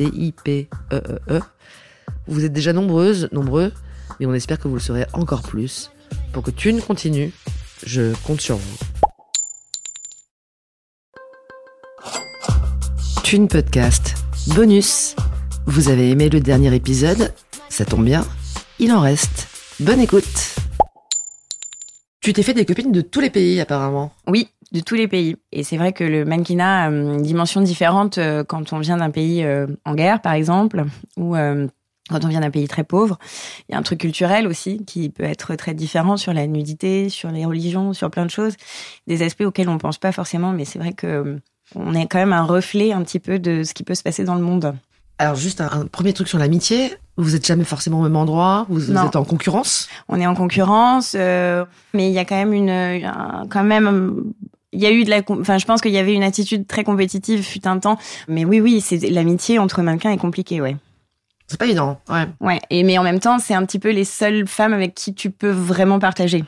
T-I-P-E-E-E. Vous êtes déjà nombreuses, nombreux, mais on espère que vous le serez encore plus. Pour que Thune continue, je compte sur vous. Thune Podcast. Bonus. Vous avez aimé le dernier épisode? Ça tombe bien. Il en reste. Bonne écoute. Tu t'es fait des copines de tous les pays apparemment. Oui, de tous les pays. Et c'est vrai que le mannequinat a une dimension différente euh, quand on vient d'un pays euh, en guerre, par exemple, ou euh, quand on vient d'un pays très pauvre. Il y a un truc culturel aussi qui peut être très différent sur la nudité, sur les religions, sur plein de choses. Des aspects auxquels on pense pas forcément, mais c'est vrai que on est quand même un reflet un petit peu de ce qui peut se passer dans le monde. Alors juste un, un premier truc sur l'amitié. Vous êtes jamais forcément au même endroit? Vous, êtes en concurrence? on est en concurrence, euh, mais il y a quand même une, un- quand même, il y a eu de la, enfin, je pense qu'il y avait une attitude très compétitive fut un temps, mais oui, oui, c'est l'amitié entre mannequins est compliquée, ouais, C'est pas évident. Ouais. ouais, et mais en même temps, c'est un petit peu les seules femmes avec qui tu peux vraiment partager.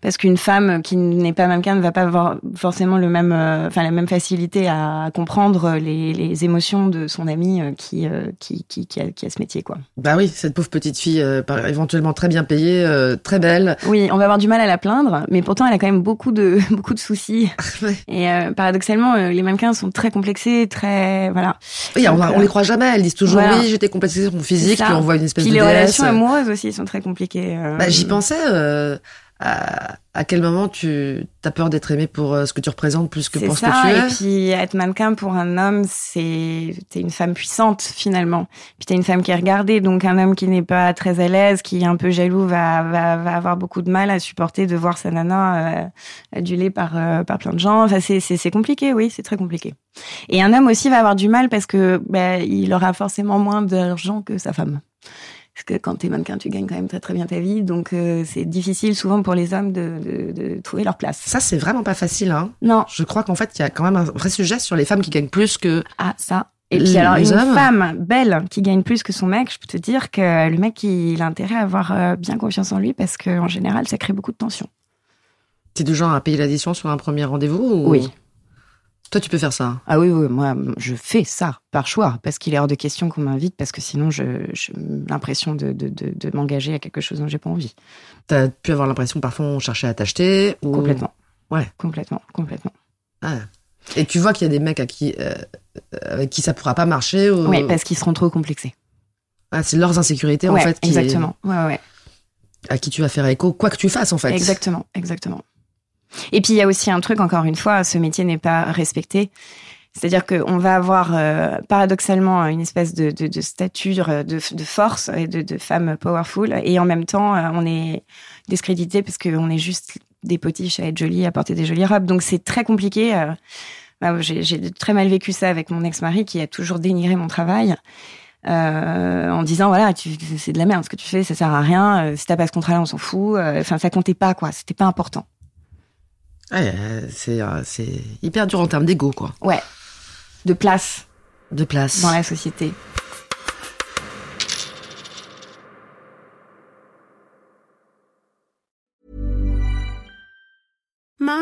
Parce qu'une femme qui n'est pas mannequin ne va pas avoir forcément le même, euh, enfin la même facilité à comprendre les, les émotions de son ami euh, qui, euh, qui, qui, qui, a, qui a ce métier, quoi. Bah oui, cette pauvre petite fille, euh, éventuellement très bien payée, euh, très belle. Oui, on va avoir du mal à la plaindre, mais pourtant elle a quand même beaucoup de beaucoup de soucis. Ouais. Et euh, paradoxalement, les mannequins sont très complexés, très voilà. Oui, on, on les croit jamais. Elles disent toujours voilà. oui, j'étais complexée sur mon physique, puis on voit une espèce Puis de les déesse. relations amoureuses aussi sont très compliquées. Bah, j'y pensais. euh, à, à quel moment tu as peur d'être aimé pour euh, ce que tu représentes plus que pour ce ça. que tu es? Et puis être mannequin pour un homme, c'est t'es une femme puissante finalement. Puis t'es une femme qui est regardée, donc un homme qui n'est pas très à l'aise, qui est un peu jaloux, va, va, va avoir beaucoup de mal à supporter de voir sa nana euh, adulée par euh, par plein de gens. Enfin c'est c'est c'est compliqué, oui, c'est très compliqué. Et un homme aussi va avoir du mal parce que bah, il aura forcément moins d'argent que sa femme. Parce que quand t'es mannequin, tu gagnes quand même très très bien ta vie, donc euh, c'est difficile souvent pour les hommes de, de, de trouver leur place. Ça, c'est vraiment pas facile. Hein. Non, Je crois qu'en fait, il y a quand même un vrai sujet sur les femmes qui gagnent plus que. Ah, ça. Et puis alors, une hommes. femme belle qui gagne plus que son mec, je peux te dire que le mec, il a intérêt à avoir euh, bien confiance en lui parce qu'en général, ça crée beaucoup de tension. T'es du genre à payer l'addition sur un premier rendez-vous ou... Oui. Toi, tu peux faire ça. Ah oui, oui, moi, je fais ça par choix parce qu'il est hors de question qu'on m'invite parce que sinon, j'ai l'impression de, de, de, de m'engager à quelque chose dont j'ai pas envie. T'as pu avoir l'impression parfois on cherchait à t'acheter. Ou... Complètement. Ouais. Complètement, complètement. Ah. Et tu vois qu'il y a des mecs à qui, euh, avec qui ça pourra pas marcher. Ou... Oui, parce qu'ils seront trop complexés. Ah, c'est leurs insécurités en fait qui exactement. Ouais, ouais. à qui tu vas faire écho, quoi que tu fasses en fait. Exactement, exactement. Et puis il y a aussi un truc, encore une fois, ce métier n'est pas respecté. C'est-à-dire qu'on va avoir euh, paradoxalement une espèce de, de, de stature de, de force et de, femme powerful, et en même temps euh, on est discrédité parce qu'on est juste des potiches à être jolie, à porter des jolies robes. Donc c'est très compliqué. euh. Bah, J'ai très mal vécu ça avec mon ex-mari qui a toujours dénigré mon travail. euh, en disant voilà c'est de la merde ce que tu fais ça sert à rien euh, si t'as pas ce contrat là on s'en fout Euh, enfin ça comptait pas quoi c'était pas important Ouais, euh, c'est euh, c'est hyper dur en termes d'ego quoi, ouais. De place. De place. dans la société. Mom